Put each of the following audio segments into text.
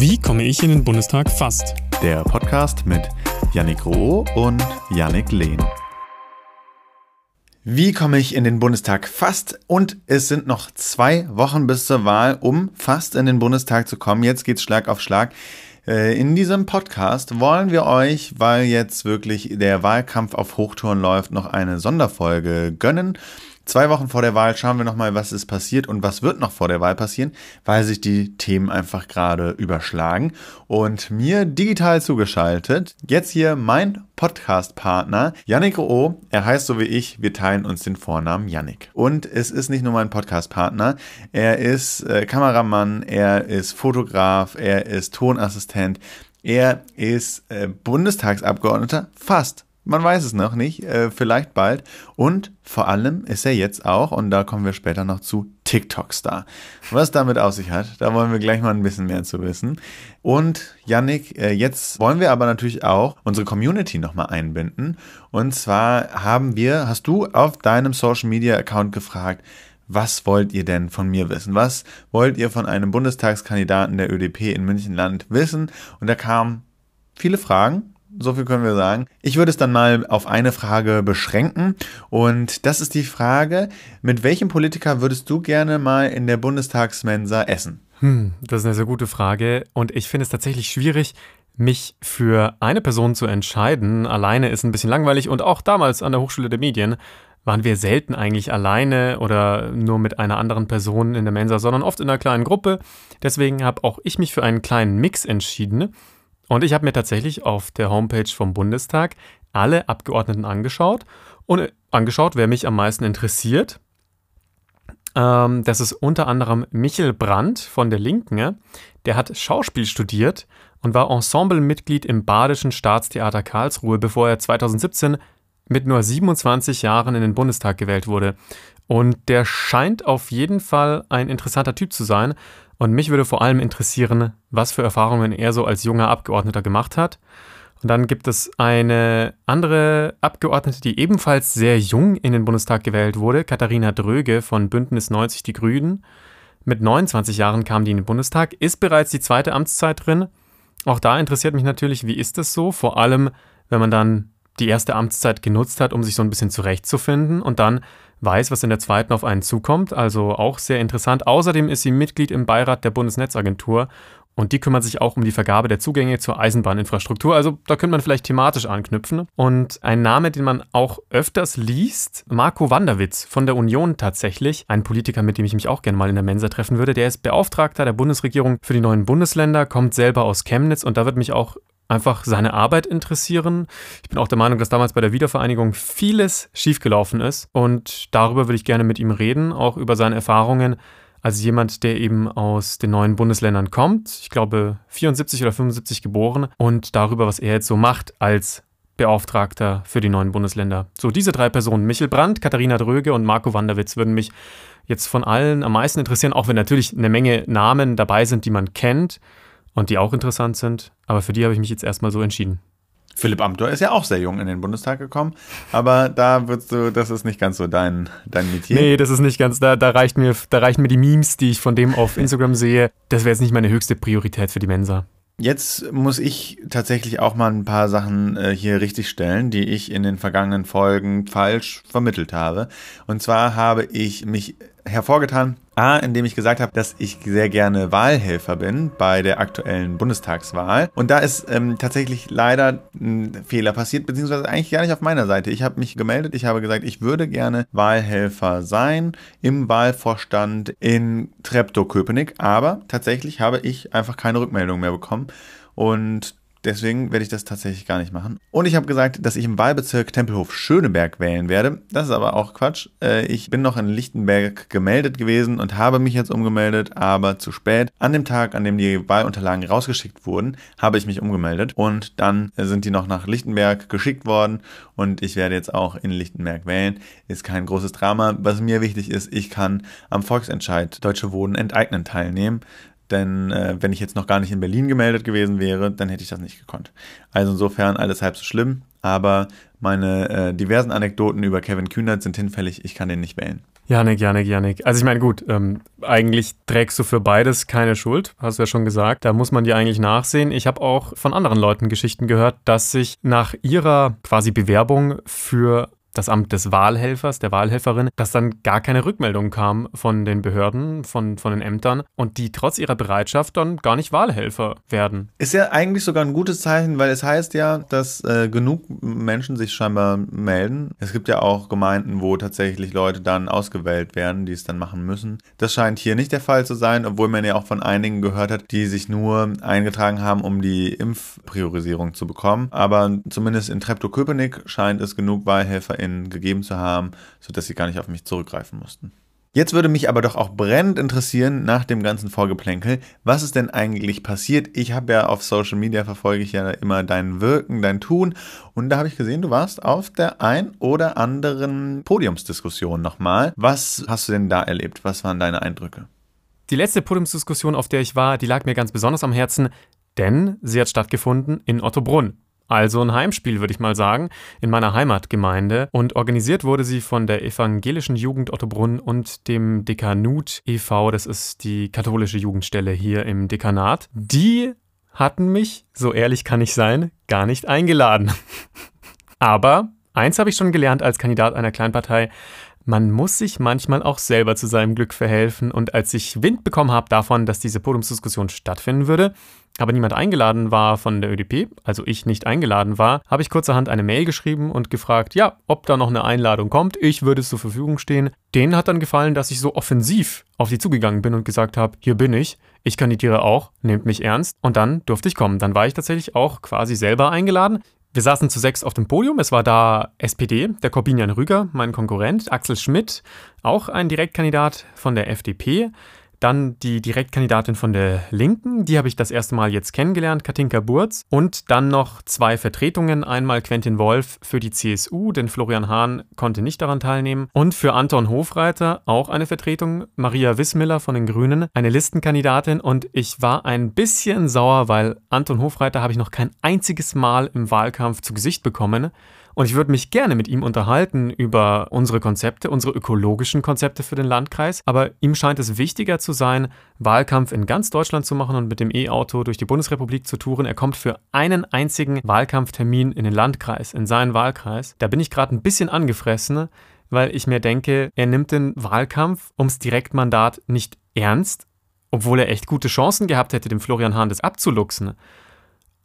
Wie komme ich in den Bundestag fast? Der Podcast mit Yannick Roh und Yannick Lehn. Wie komme ich in den Bundestag fast? Und es sind noch zwei Wochen bis zur Wahl, um fast in den Bundestag zu kommen. Jetzt geht's Schlag auf Schlag. Äh, in diesem Podcast wollen wir euch, weil jetzt wirklich der Wahlkampf auf Hochtouren läuft, noch eine Sonderfolge gönnen. Zwei Wochen vor der Wahl schauen wir nochmal, was ist passiert und was wird noch vor der Wahl passieren, weil sich die Themen einfach gerade überschlagen. Und mir digital zugeschaltet, jetzt hier mein Podcast-Partner, Yannick O. Er heißt so wie ich, wir teilen uns den Vornamen Yannick. Und es ist nicht nur mein Podcast-Partner, er ist äh, Kameramann, er ist Fotograf, er ist Tonassistent, er ist äh, Bundestagsabgeordneter, fast man weiß es noch nicht, äh, vielleicht bald. Und vor allem ist er jetzt auch, und da kommen wir später noch zu, TikTok-Star. Was damit auf sich hat, da wollen wir gleich mal ein bisschen mehr zu wissen. Und Yannick, äh, jetzt wollen wir aber natürlich auch unsere Community nochmal einbinden. Und zwar haben wir, hast du auf deinem Social Media Account gefragt, was wollt ihr denn von mir wissen? Was wollt ihr von einem Bundestagskandidaten der ÖDP in Münchenland wissen? Und da kamen viele Fragen so viel können wir sagen. Ich würde es dann mal auf eine Frage beschränken. Und das ist die Frage, mit welchem Politiker würdest du gerne mal in der Bundestagsmensa essen? Hm, das ist eine sehr gute Frage. Und ich finde es tatsächlich schwierig, mich für eine Person zu entscheiden. Alleine ist ein bisschen langweilig. Und auch damals an der Hochschule der Medien waren wir selten eigentlich alleine oder nur mit einer anderen Person in der Mensa, sondern oft in einer kleinen Gruppe. Deswegen habe auch ich mich für einen kleinen Mix entschieden. Und ich habe mir tatsächlich auf der Homepage vom Bundestag alle Abgeordneten angeschaut und äh, angeschaut, wer mich am meisten interessiert. Ähm, das ist unter anderem Michel Brandt von der Linken. Der hat Schauspiel studiert und war Ensemblemitglied im Badischen Staatstheater Karlsruhe, bevor er 2017 mit nur 27 Jahren in den Bundestag gewählt wurde. Und der scheint auf jeden Fall ein interessanter Typ zu sein und mich würde vor allem interessieren, was für Erfahrungen er so als junger Abgeordneter gemacht hat. Und dann gibt es eine andere Abgeordnete, die ebenfalls sehr jung in den Bundestag gewählt wurde, Katharina Dröge von Bündnis 90 Die Grünen. Mit 29 Jahren kam die in den Bundestag, ist bereits die zweite Amtszeit drin. Auch da interessiert mich natürlich, wie ist das so? Vor allem, wenn man dann die erste Amtszeit genutzt hat, um sich so ein bisschen zurechtzufinden und dann weiß, was in der zweiten auf einen zukommt. Also auch sehr interessant. Außerdem ist sie Mitglied im Beirat der Bundesnetzagentur und die kümmert sich auch um die Vergabe der Zugänge zur Eisenbahninfrastruktur. Also da könnte man vielleicht thematisch anknüpfen. Und ein Name, den man auch öfters liest, Marco Wanderwitz von der Union tatsächlich. Ein Politiker, mit dem ich mich auch gerne mal in der Mensa treffen würde. Der ist Beauftragter der Bundesregierung für die neuen Bundesländer, kommt selber aus Chemnitz und da wird mich auch einfach seine Arbeit interessieren. Ich bin auch der Meinung, dass damals bei der Wiedervereinigung vieles schiefgelaufen ist und darüber würde ich gerne mit ihm reden, auch über seine Erfahrungen als jemand, der eben aus den neuen Bundesländern kommt. Ich glaube 74 oder 75 geboren und darüber, was er jetzt so macht als Beauftragter für die neuen Bundesländer. So, diese drei Personen, Michel Brandt, Katharina Dröge und Marco Wanderwitz, würden mich jetzt von allen am meisten interessieren, auch wenn natürlich eine Menge Namen dabei sind, die man kennt und die auch interessant sind. Aber für die habe ich mich jetzt erstmal so entschieden. Philipp Amthor ist ja auch sehr jung in den Bundestag gekommen, aber da würdest du, das ist nicht ganz so dein, dein Metier. Nee, das ist nicht ganz, da, da, reicht mir, da reichen mir die Memes, die ich von dem auf Instagram sehe. Das wäre jetzt nicht meine höchste Priorität für die Mensa. Jetzt muss ich tatsächlich auch mal ein paar Sachen äh, hier richtigstellen, die ich in den vergangenen Folgen falsch vermittelt habe. Und zwar habe ich mich hervorgetan, A, indem ich gesagt habe, dass ich sehr gerne Wahlhelfer bin bei der aktuellen Bundestagswahl. Und da ist ähm, tatsächlich leider ein Fehler passiert, beziehungsweise eigentlich gar nicht auf meiner Seite. Ich habe mich gemeldet, ich habe gesagt, ich würde gerne Wahlhelfer sein im Wahlvorstand in Treptow-Köpenick, aber tatsächlich habe ich einfach keine Rückmeldung mehr bekommen. Und Deswegen werde ich das tatsächlich gar nicht machen. Und ich habe gesagt, dass ich im Wahlbezirk Tempelhof-Schöneberg wählen werde. Das ist aber auch Quatsch. Äh, ich bin noch in Lichtenberg gemeldet gewesen und habe mich jetzt umgemeldet, aber zu spät. An dem Tag, an dem die Wahlunterlagen rausgeschickt wurden, habe ich mich umgemeldet und dann sind die noch nach Lichtenberg geschickt worden und ich werde jetzt auch in Lichtenberg wählen. Ist kein großes Drama. Was mir wichtig ist, ich kann am Volksentscheid Deutsche Wohnen enteignen teilnehmen. Denn äh, wenn ich jetzt noch gar nicht in Berlin gemeldet gewesen wäre, dann hätte ich das nicht gekonnt. Also insofern alles halb so schlimm. Aber meine äh, diversen Anekdoten über Kevin Kühnert sind hinfällig. Ich kann den nicht wählen. Janik, Janik, Janik. Also ich meine, gut, ähm, eigentlich trägst du für beides keine Schuld, hast du ja schon gesagt. Da muss man dir eigentlich nachsehen. Ich habe auch von anderen Leuten Geschichten gehört, dass sich nach ihrer quasi Bewerbung für das Amt des Wahlhelfers, der Wahlhelferin, dass dann gar keine Rückmeldung kam von den Behörden, von, von den Ämtern und die trotz ihrer Bereitschaft dann gar nicht Wahlhelfer werden. Ist ja eigentlich sogar ein gutes Zeichen, weil es heißt ja, dass äh, genug Menschen sich scheinbar melden. Es gibt ja auch Gemeinden, wo tatsächlich Leute dann ausgewählt werden, die es dann machen müssen. Das scheint hier nicht der Fall zu sein, obwohl man ja auch von einigen gehört hat, die sich nur eingetragen haben, um die Impfpriorisierung zu bekommen. Aber zumindest in Treptow-Köpenick scheint es genug Wahlhelfer HörerInnen gegeben zu haben, sodass sie gar nicht auf mich zurückgreifen mussten. Jetzt würde mich aber doch auch brennend interessieren, nach dem ganzen Vorgeplänkel, was ist denn eigentlich passiert? Ich habe ja auf Social Media verfolge ich ja immer dein Wirken, dein Tun und da habe ich gesehen, du warst auf der ein oder anderen Podiumsdiskussion nochmal. Was hast du denn da erlebt? Was waren deine Eindrücke? Die letzte Podiumsdiskussion, auf der ich war, die lag mir ganz besonders am Herzen, denn sie hat stattgefunden in Ottobrunn. Also ein Heimspiel, würde ich mal sagen, in meiner Heimatgemeinde. Und organisiert wurde sie von der evangelischen Jugend Ottobrunn und dem Dekanut e.V., das ist die katholische Jugendstelle hier im Dekanat. Die hatten mich, so ehrlich kann ich sein, gar nicht eingeladen. Aber eins habe ich schon gelernt als Kandidat einer Kleinpartei. Man muss sich manchmal auch selber zu seinem Glück verhelfen. Und als ich Wind bekommen habe davon, dass diese Podiumsdiskussion stattfinden würde, aber niemand eingeladen war von der ÖDP, also ich nicht eingeladen war, habe ich kurzerhand eine Mail geschrieben und gefragt, ja, ob da noch eine Einladung kommt. Ich würde zur Verfügung stehen. Denen hat dann gefallen, dass ich so offensiv auf sie zugegangen bin und gesagt habe, hier bin ich, ich kandidiere auch, nehmt mich ernst. Und dann durfte ich kommen. Dann war ich tatsächlich auch quasi selber eingeladen. Wir saßen zu sechs auf dem Podium. Es war da SPD, der Corbinian Rüger, mein Konkurrent, Axel Schmidt, auch ein Direktkandidat von der FDP, dann die Direktkandidatin von der Linken, die habe ich das erste Mal jetzt kennengelernt, Katinka Burz. Und dann noch zwei Vertretungen, einmal Quentin Wolf für die CSU, denn Florian Hahn konnte nicht daran teilnehmen. Und für Anton Hofreiter auch eine Vertretung, Maria Wissmiller von den Grünen, eine Listenkandidatin. Und ich war ein bisschen sauer, weil Anton Hofreiter habe ich noch kein einziges Mal im Wahlkampf zu Gesicht bekommen. Und ich würde mich gerne mit ihm unterhalten über unsere Konzepte, unsere ökologischen Konzepte für den Landkreis. Aber ihm scheint es wichtiger zu sein, Wahlkampf in ganz Deutschland zu machen und mit dem E-Auto durch die Bundesrepublik zu touren. Er kommt für einen einzigen Wahlkampftermin in den Landkreis, in seinen Wahlkreis. Da bin ich gerade ein bisschen angefressen, weil ich mir denke, er nimmt den Wahlkampf ums Direktmandat nicht ernst, obwohl er echt gute Chancen gehabt hätte, dem Florian Hahn das abzuluxen.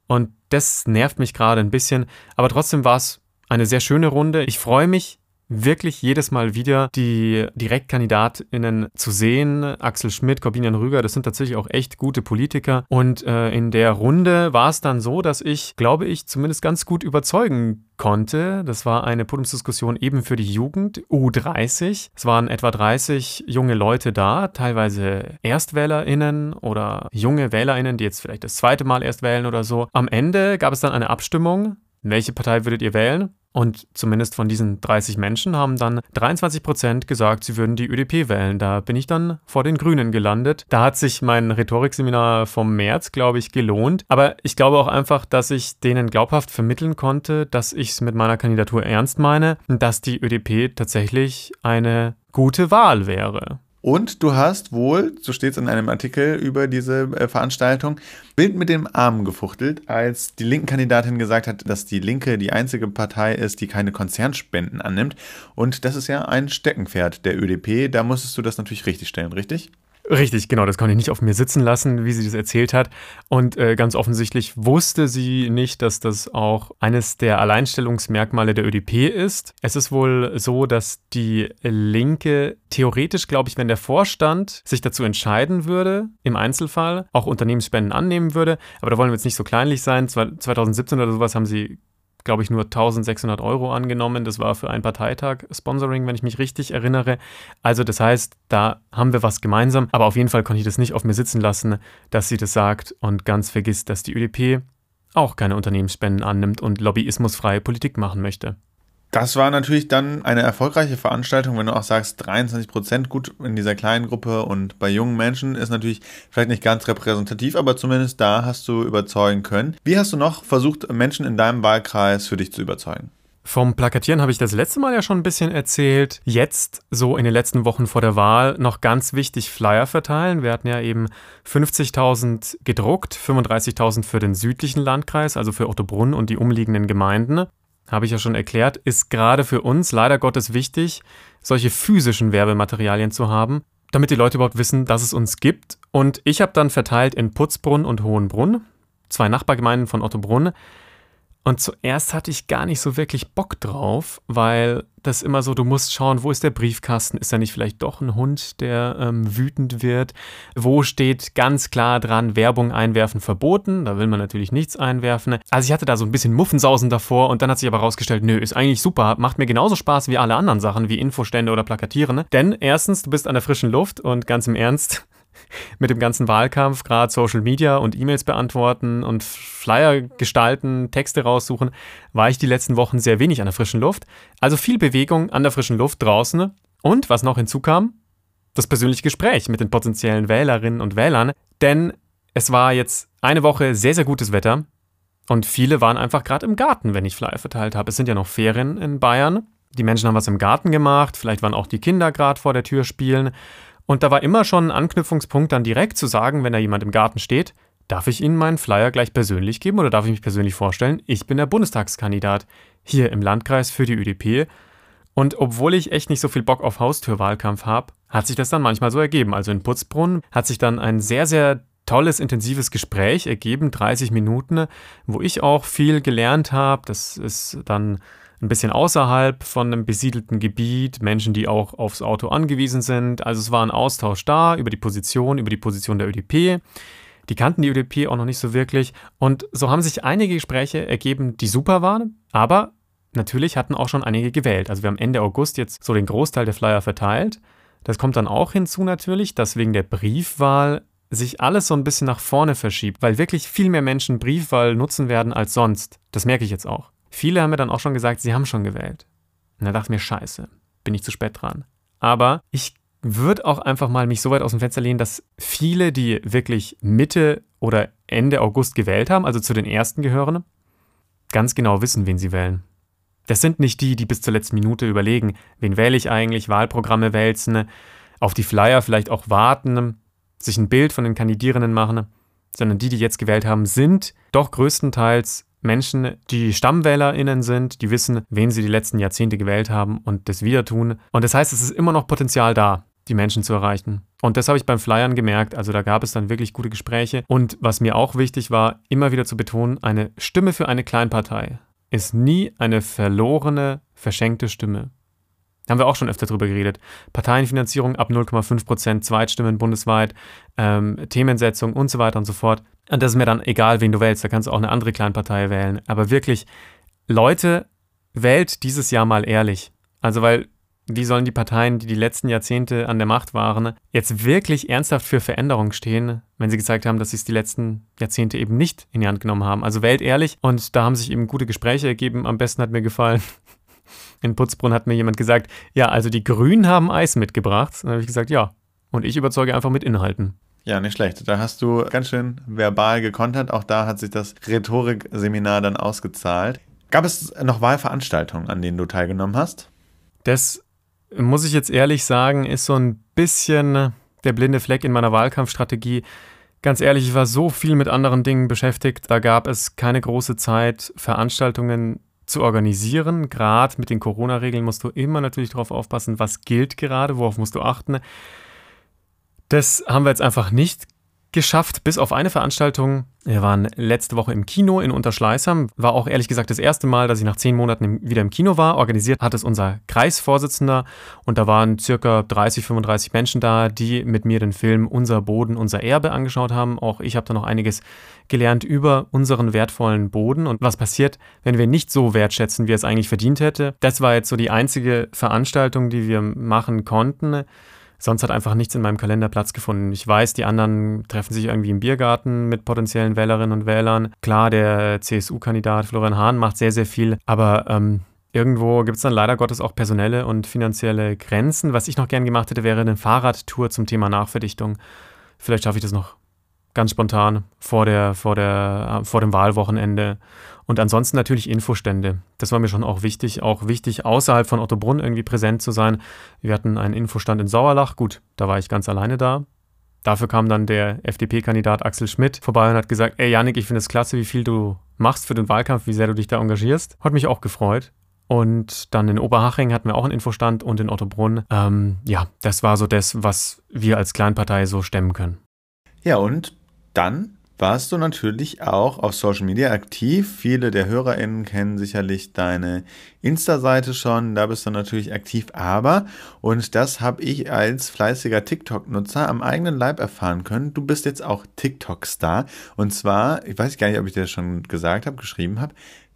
Und das nervt mich gerade ein bisschen. Aber trotzdem war es eine sehr schöne Runde. Ich freue mich wirklich jedes Mal wieder die DirektkandidatInnen zu sehen. Axel Schmidt, Corbinian Rüger, das sind tatsächlich auch echt gute Politiker. Und äh, in der Runde war es dann so, dass ich, glaube ich, zumindest ganz gut überzeugen konnte. Das war eine Podiumsdiskussion eben für die Jugend, U30. Es waren etwa 30 junge Leute da, teilweise ErstwählerInnen oder junge WählerInnen, die jetzt vielleicht das zweite Mal erst wählen oder so. Am Ende gab es dann eine Abstimmung. Welche Partei würdet ihr wählen? Und zumindest von diesen 30 Menschen haben dann 23 Prozent gesagt, sie würden die ÖDP wählen. Da bin ich dann vor den Grünen gelandet. Da hat sich mein Rhetorikseminar vom März, glaube ich, gelohnt. Aber ich glaube auch einfach, dass ich denen glaubhaft vermitteln konnte, dass ich es mit meiner Kandidatur ernst meine und dass die ÖDP tatsächlich eine gute Wahl wäre. Und du hast wohl, so steht es in einem Artikel über diese äh, Veranstaltung, Bild mit dem Arm gefuchtelt, als die linken Kandidatin gesagt hat, dass die Linke die einzige Partei ist, die keine Konzernspenden annimmt. Und das ist ja ein Steckenpferd der ÖDP. Da musstest du das natürlich richtig stellen, richtig? Richtig, genau, das konnte ich nicht auf mir sitzen lassen, wie sie das erzählt hat. Und äh, ganz offensichtlich wusste sie nicht, dass das auch eines der Alleinstellungsmerkmale der ÖDP ist. Es ist wohl so, dass die Linke theoretisch, glaube ich, wenn der Vorstand sich dazu entscheiden würde, im Einzelfall auch Unternehmensspenden annehmen würde, aber da wollen wir jetzt nicht so kleinlich sein. 2017 oder sowas haben sie glaube ich, nur 1600 Euro angenommen. Das war für einen Parteitag Sponsoring, wenn ich mich richtig erinnere. Also das heißt, da haben wir was gemeinsam. Aber auf jeden Fall konnte ich das nicht auf mir sitzen lassen, dass sie das sagt und ganz vergisst, dass die ÖDP auch keine Unternehmensspenden annimmt und lobbyismusfreie Politik machen möchte. Das war natürlich dann eine erfolgreiche Veranstaltung, wenn du auch sagst, 23 Prozent gut in dieser kleinen Gruppe und bei jungen Menschen ist natürlich vielleicht nicht ganz repräsentativ, aber zumindest da hast du überzeugen können. Wie hast du noch versucht, Menschen in deinem Wahlkreis für dich zu überzeugen? Vom Plakatieren habe ich das letzte Mal ja schon ein bisschen erzählt. Jetzt, so in den letzten Wochen vor der Wahl, noch ganz wichtig Flyer verteilen. Wir hatten ja eben 50.000 gedruckt, 35.000 für den südlichen Landkreis, also für Ottobrunn und die umliegenden Gemeinden. Habe ich ja schon erklärt, ist gerade für uns leider Gottes wichtig, solche physischen Werbematerialien zu haben, damit die Leute überhaupt wissen, dass es uns gibt. Und ich habe dann verteilt in Putzbrunn und Hohenbrunn, zwei Nachbargemeinden von Ottobrunn, und zuerst hatte ich gar nicht so wirklich Bock drauf, weil das immer so, du musst schauen, wo ist der Briefkasten? Ist da nicht vielleicht doch ein Hund, der ähm, wütend wird? Wo steht ganz klar dran, Werbung einwerfen verboten? Da will man natürlich nichts einwerfen. Also ich hatte da so ein bisschen Muffensausen davor und dann hat sich aber rausgestellt, nö, ist eigentlich super, macht mir genauso Spaß wie alle anderen Sachen, wie Infostände oder Plakatieren. Denn erstens, du bist an der frischen Luft und ganz im Ernst, mit dem ganzen Wahlkampf, gerade Social Media und E-Mails beantworten und Flyer gestalten, Texte raussuchen, war ich die letzten Wochen sehr wenig an der frischen Luft. Also viel Bewegung an der frischen Luft draußen. Und was noch hinzukam, das persönliche Gespräch mit den potenziellen Wählerinnen und Wählern. Denn es war jetzt eine Woche sehr, sehr gutes Wetter. Und viele waren einfach gerade im Garten, wenn ich Flyer verteilt habe. Es sind ja noch Ferien in Bayern. Die Menschen haben was im Garten gemacht. Vielleicht waren auch die Kinder gerade vor der Tür spielen. Und da war immer schon ein Anknüpfungspunkt, dann direkt zu sagen, wenn da jemand im Garten steht, darf ich Ihnen meinen Flyer gleich persönlich geben oder darf ich mich persönlich vorstellen? Ich bin der Bundestagskandidat hier im Landkreis für die ÖDP. Und obwohl ich echt nicht so viel Bock auf Haustürwahlkampf habe, hat sich das dann manchmal so ergeben. Also in Putzbrunn hat sich dann ein sehr, sehr tolles, intensives Gespräch ergeben, 30 Minuten, wo ich auch viel gelernt habe. Das ist dann ein bisschen außerhalb von einem besiedelten Gebiet, Menschen, die auch aufs Auto angewiesen sind. Also es war ein Austausch da über die Position, über die Position der ÖDP. Die kannten die ÖDP auch noch nicht so wirklich. Und so haben sich einige Gespräche ergeben, die super waren, aber natürlich hatten auch schon einige gewählt. Also wir haben Ende August jetzt so den Großteil der Flyer verteilt. Das kommt dann auch hinzu natürlich, dass wegen der Briefwahl sich alles so ein bisschen nach vorne verschiebt, weil wirklich viel mehr Menschen Briefwahl nutzen werden als sonst. Das merke ich jetzt auch. Viele haben mir dann auch schon gesagt, sie haben schon gewählt. Und da dachte ich mir, scheiße, bin ich zu spät dran. Aber ich würde auch einfach mal mich so weit aus dem Fenster lehnen, dass viele, die wirklich Mitte oder Ende August gewählt haben, also zu den ersten gehören, ganz genau wissen, wen sie wählen. Das sind nicht die, die bis zur letzten Minute überlegen, wen wähle ich eigentlich, Wahlprogramme wälzen, auf die Flyer vielleicht auch warten, sich ein Bild von den Kandidierenden machen, sondern die, die jetzt gewählt haben, sind doch größtenteils Menschen, die StammwählerInnen sind, die wissen, wen sie die letzten Jahrzehnte gewählt haben und das wieder tun. Und das heißt, es ist immer noch Potenzial da, die Menschen zu erreichen. Und das habe ich beim Flyern gemerkt. Also da gab es dann wirklich gute Gespräche. Und was mir auch wichtig war, immer wieder zu betonen, eine Stimme für eine Kleinpartei ist nie eine verlorene, verschenkte Stimme. Haben wir auch schon öfter darüber geredet. Parteienfinanzierung ab 0,5 Prozent, Zweitstimmen bundesweit, ähm, Themensetzung und so weiter und so fort. Und das ist mir dann egal, wen du wählst. Da kannst du auch eine andere Kleinpartei wählen. Aber wirklich, Leute, wählt dieses Jahr mal ehrlich. Also, weil wie sollen die Parteien, die die letzten Jahrzehnte an der Macht waren, jetzt wirklich ernsthaft für Veränderung stehen, wenn sie gezeigt haben, dass sie es die letzten Jahrzehnte eben nicht in die Hand genommen haben? Also wählt ehrlich und da haben sich eben gute Gespräche ergeben. Am besten hat mir gefallen, in Putzbrunn hat mir jemand gesagt, ja, also die Grünen haben Eis mitgebracht. Dann habe ich gesagt, ja. Und ich überzeuge einfach mit Inhalten. Ja, nicht schlecht. Da hast du ganz schön verbal gekontert. Auch da hat sich das Rhetorikseminar dann ausgezahlt. Gab es noch Wahlveranstaltungen, an denen du teilgenommen hast? Das muss ich jetzt ehrlich sagen, ist so ein bisschen der blinde Fleck in meiner Wahlkampfstrategie. Ganz ehrlich, ich war so viel mit anderen Dingen beschäftigt, da gab es keine große Zeit, Veranstaltungen zu organisieren. Gerade mit den Corona-Regeln musst du immer natürlich darauf aufpassen, was gilt gerade, worauf musst du achten. Das haben wir jetzt einfach nicht geschafft, bis auf eine Veranstaltung. Wir waren letzte Woche im Kino in Unterschleißheim. War auch ehrlich gesagt das erste Mal, dass ich nach zehn Monaten wieder im Kino war. Organisiert hat es unser Kreisvorsitzender und da waren circa 30, 35 Menschen da, die mit mir den Film Unser Boden, unser Erbe angeschaut haben. Auch ich habe da noch einiges gelernt über unseren wertvollen Boden und was passiert, wenn wir nicht so wertschätzen, wie es eigentlich verdient hätte. Das war jetzt so die einzige Veranstaltung, die wir machen konnten. Sonst hat einfach nichts in meinem Kalender Platz gefunden. Ich weiß, die anderen treffen sich irgendwie im Biergarten mit potenziellen Wählerinnen und Wählern. Klar, der CSU-Kandidat Florian Hahn macht sehr, sehr viel, aber ähm, Irgendwo gibt es dann leider Gottes auch personelle und finanzielle Grenzen. Was ich noch gern gemacht hätte, wäre eine Fahrradtour zum Thema Nachverdichtung. Vielleicht schaffe ich das noch ganz spontan vor, der, vor, der, vor dem Wahlwochenende. Und ansonsten natürlich Infostände. Das war mir schon auch wichtig. Auch wichtig, außerhalb von Ottobrunn irgendwie präsent zu sein. Wir hatten einen Infostand in Sauerlach. Gut, da war ich ganz alleine da. Dafür kam dann der FDP-Kandidat Axel Schmidt vorbei und hat gesagt, ey Janik, ich finde es klasse, wie viel du machst für den Wahlkampf, wie sehr du dich da engagierst. Hat mich auch gefreut. Und dann in Oberhaching hatten wir auch einen Infostand und in Ottobrunn. Ähm, ja, das war so das, was wir als Kleinpartei so stemmen können. Ja, und dann warst du natürlich auch auf Social Media aktiv. Viele der HörerInnen kennen sicherlich deine Insta-Seite schon, da bist du natürlich aktiv, aber, und das habe ich als fleißiger TikTok-Nutzer am eigenen Leib erfahren können, du bist jetzt auch TikTok-Star. Und zwar, ich weiß gar nicht, ob ich dir das schon gesagt habe, geschrieben habe,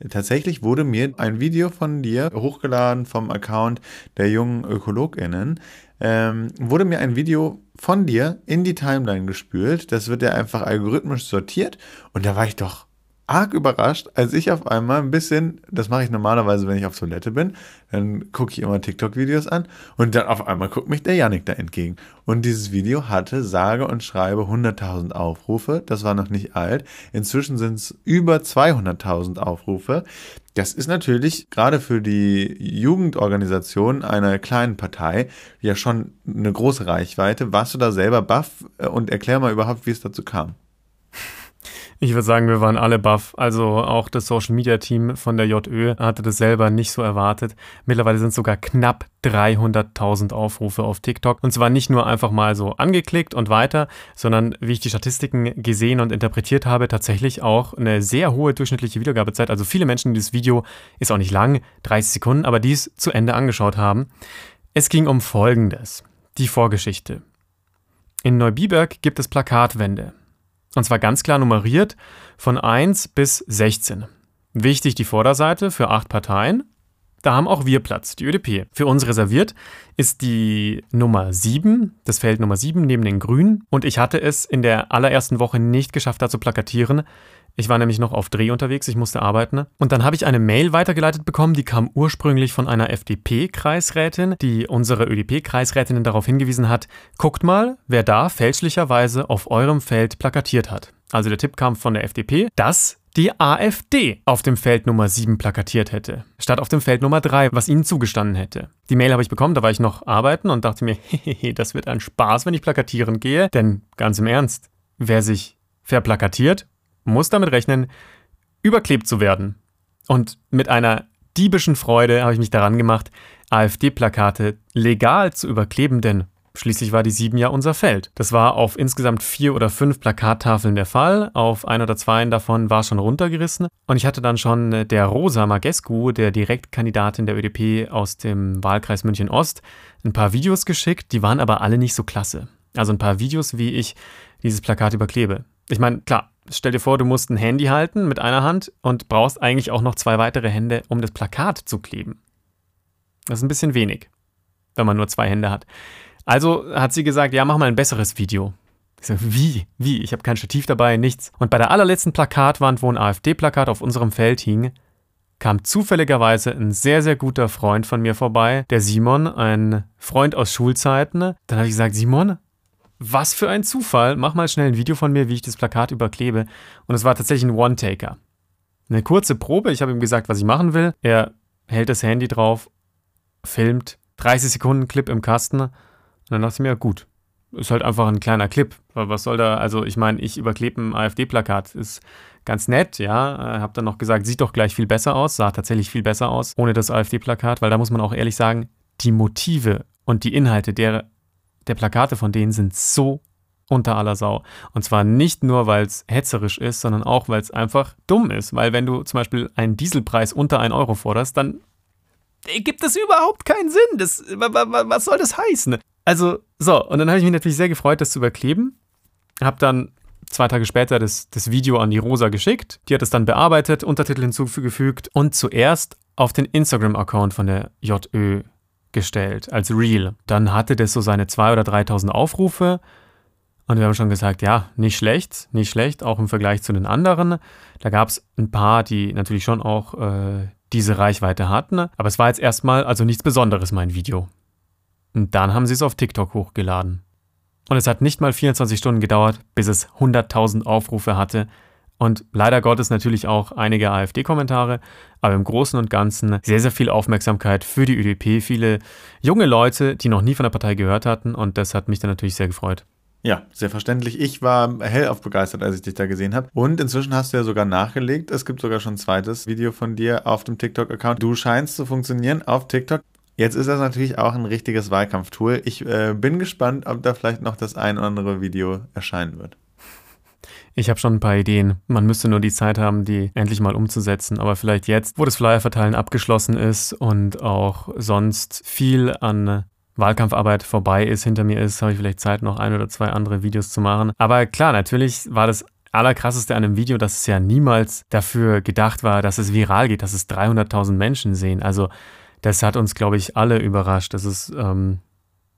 tatsächlich wurde mir ein Video von dir hochgeladen vom Account der jungen ÖkologInnen, ähm, wurde mir ein Video von dir in die Timeline gespült. Das wird ja einfach algorithmisch sortiert. Und da war ich doch arg überrascht, als ich auf einmal ein bisschen, das mache ich normalerweise, wenn ich auf Toilette bin, dann gucke ich immer TikTok-Videos an und dann auf einmal guckt mich der Yannick da entgegen. Und dieses Video hatte sage und schreibe 100.000 Aufrufe, das war noch nicht alt. Inzwischen sind es über 200.000 Aufrufe. Das ist natürlich gerade für die Jugendorganisation einer kleinen Partei ja schon eine große Reichweite. Warst du da selber baff und erklär mal überhaupt, wie es dazu kam? Ich würde sagen, wir waren alle baff. Also auch das Social Media Team von der JÖ hatte das selber nicht so erwartet. Mittlerweile sind sogar knapp 300.000 Aufrufe auf TikTok. Und zwar nicht nur einfach mal so angeklickt und weiter, sondern wie ich die Statistiken gesehen und interpretiert habe, tatsächlich auch eine sehr hohe durchschnittliche Wiedergabezeit. Also viele Menschen, die das Video ist auch nicht lang, 30 Sekunden, aber dies zu Ende angeschaut haben. Es ging um Folgendes. Die Vorgeschichte. In Neubiberg gibt es Plakatwände. Und zwar ganz klar nummeriert von 1 bis 16. Wichtig die Vorderseite für acht Parteien. Da haben auch wir Platz, die ÖDP. Für uns reserviert ist die Nummer 7, das Feld Nummer 7 neben den Grünen. Und ich hatte es in der allerersten Woche nicht geschafft, da zu plakatieren. Ich war nämlich noch auf Dreh unterwegs, ich musste arbeiten. Und dann habe ich eine Mail weitergeleitet bekommen, die kam ursprünglich von einer FDP-Kreisrätin, die unsere ÖDP-Kreisrätinnen darauf hingewiesen hat, guckt mal, wer da fälschlicherweise auf eurem Feld plakatiert hat. Also der Tipp kam von der FDP, dass die AfD auf dem Feld Nummer 7 plakatiert hätte, statt auf dem Feld Nummer 3, was ihnen zugestanden hätte. Die Mail habe ich bekommen, da war ich noch arbeiten und dachte mir, hehehe, das wird ein Spaß, wenn ich plakatieren gehe, denn ganz im Ernst, wer sich verplakatiert, muss damit rechnen, überklebt zu werden. Und mit einer diebischen Freude habe ich mich daran gemacht, AfD-Plakate legal zu überkleben, denn schließlich war die 7 ja unser Feld. Das war auf insgesamt vier oder fünf Plakattafeln der Fall. Auf ein oder zwei davon war schon runtergerissen. Und ich hatte dann schon äh, der Rosa Magescu, der Direktkandidatin der ÖDP aus dem Wahlkreis München Ost, ein paar Videos geschickt. Die waren aber alle nicht so klasse. Also ein paar Videos, wie ich dieses Plakat überklebe. Ich meine, klar, Stell dir vor, du musst ein Handy halten mit einer Hand und brauchst eigentlich auch noch zwei weitere Hände, um das Plakat zu kleben. Das ist ein bisschen wenig, wenn man nur zwei Hände hat. Also hat sie gesagt, ja, mach mal ein besseres Video. Ich so, wie? Wie? Ich habe kein Stativ dabei, nichts. Und bei der allerletzten Plakatwand, wo ein AfD-Plakat auf unserem Feld hing, kam zufälligerweise ein sehr, sehr guter Freund von mir vorbei, der Simon, ein Freund aus Schulzeiten. Dann habe ich gesagt, Simon, was für ein Zufall. Mach mal schnell ein Video von mir, wie ich das Plakat überklebe. Und es war tatsächlich ein One-Taker. Eine kurze Probe. Ich habe ihm gesagt, was ich machen will. Er hält das Handy drauf, filmt, 30 Sekunden Clip im Kasten. Und dann dachte ich mir, gut, ist halt einfach ein kleiner Clip. Was soll da, also ich meine, ich überklebe ein AfD-Plakat. Ist ganz nett, ja. Hab dann noch gesagt, sieht doch gleich viel besser aus, sah tatsächlich viel besser aus, ohne das AfD-Plakat, weil da muss man auch ehrlich sagen, die Motive und die Inhalte der der Plakate von denen sind so unter aller Sau. Und zwar nicht nur, weil es hetzerisch ist, sondern auch, weil es einfach dumm ist. Weil wenn du zum Beispiel einen Dieselpreis unter 1 Euro forderst, dann gibt es überhaupt keinen Sinn. Das, was soll das heißen? Also, so, und dann habe ich mich natürlich sehr gefreut, das zu überkleben. Habe dann zwei Tage später das, das Video an die Rosa geschickt. Die hat es dann bearbeitet, Untertitel hinzugefügt und zuerst auf den Instagram-Account von der JÖ gestellt als Reel. Dann hatte das so seine 2.000 oder 3.000 Aufrufe. Und wir haben schon gesagt, ja, nicht schlecht, nicht schlecht, auch im Vergleich zu den anderen. Da gab es ein paar, die natürlich schon auch äh, diese Reichweite hatten. Aber es war jetzt erstmal also nichts Besonderes, mein Video. Und dann haben sie es auf TikTok hochgeladen. Und es hat nicht mal 24 Stunden gedauert, bis es 100.000 Aufrufe hatte. Und leider Gottes natürlich auch einige AfD-Kommentare, aber im Großen und Ganzen sehr, sehr viel Aufmerksamkeit für die ÖDP. Viele junge Leute, die noch nie von der Partei gehört hatten. Und das hat mich dann natürlich sehr gefreut. Ja, sehr verständlich. Ich war hellauf begeistert, als ich dich da gesehen habe. Und inzwischen hast du ja sogar nachgelegt. Es gibt sogar schon ein zweites Video von dir auf dem TikTok-Account. Du scheinst zu funktionieren auf TikTok. Jetzt ist das natürlich auch ein richtiges Wahlkampftool. Ich äh, bin gespannt, ob da vielleicht noch das ein oder andere Video erscheinen wird. Ich habe schon ein paar Ideen. Man müsste nur die Zeit haben, die endlich mal umzusetzen. Aber vielleicht jetzt, wo das Flyerverteilen abgeschlossen ist und auch sonst viel an Wahlkampfarbeit vorbei ist, hinter mir ist, habe ich vielleicht Zeit, noch ein oder zwei andere Videos zu machen. Aber klar, natürlich war das Allerkrasseste an einem Video, dass es ja niemals dafür gedacht war, dass es viral geht, dass es 300.000 Menschen sehen. Also das hat uns, glaube ich, alle überrascht. Das ist ähm,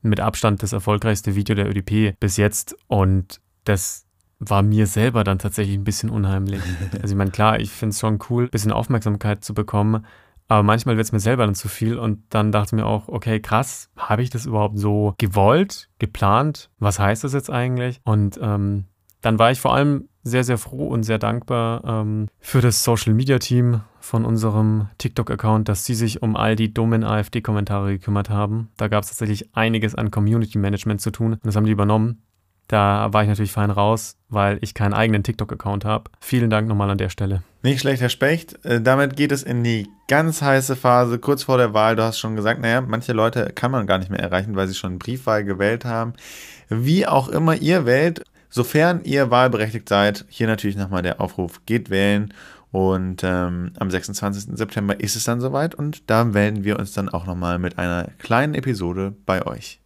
mit Abstand das erfolgreichste Video der ÖDP bis jetzt und das war mir selber dann tatsächlich ein bisschen unheimlich. Also ich meine, klar, ich finde es schon cool, ein bisschen Aufmerksamkeit zu bekommen, aber manchmal wird es mir selber dann zu viel und dann dachte ich mir auch, okay, krass, habe ich das überhaupt so gewollt, geplant? Was heißt das jetzt eigentlich? Und ähm, dann war ich vor allem sehr, sehr froh und sehr dankbar ähm, für das Social Media Team von unserem TikTok-Account, dass sie sich um all die dummen AfD-Kommentare gekümmert haben. Da gab es tatsächlich einiges an Community Management zu tun und das haben die übernommen. Da war ich natürlich fein raus, weil ich keinen eigenen TikTok-Account habe. Vielen Dank nochmal an der Stelle. Nicht schlecht, Herr Specht. Äh, damit geht es in die ganz heiße Phase, kurz vor der Wahl. Du hast schon gesagt, naja, manche Leute kann man gar nicht mehr erreichen, weil sie schon Briefwahl gewählt haben. Wie auch immer ihr wählt, Sofern ihr wahlberechtigt seid, hier natürlich nochmal der Aufruf, geht wählen. Und ähm, am 26. September ist es dann soweit und da melden wir uns dann auch nochmal mit einer kleinen Episode bei euch.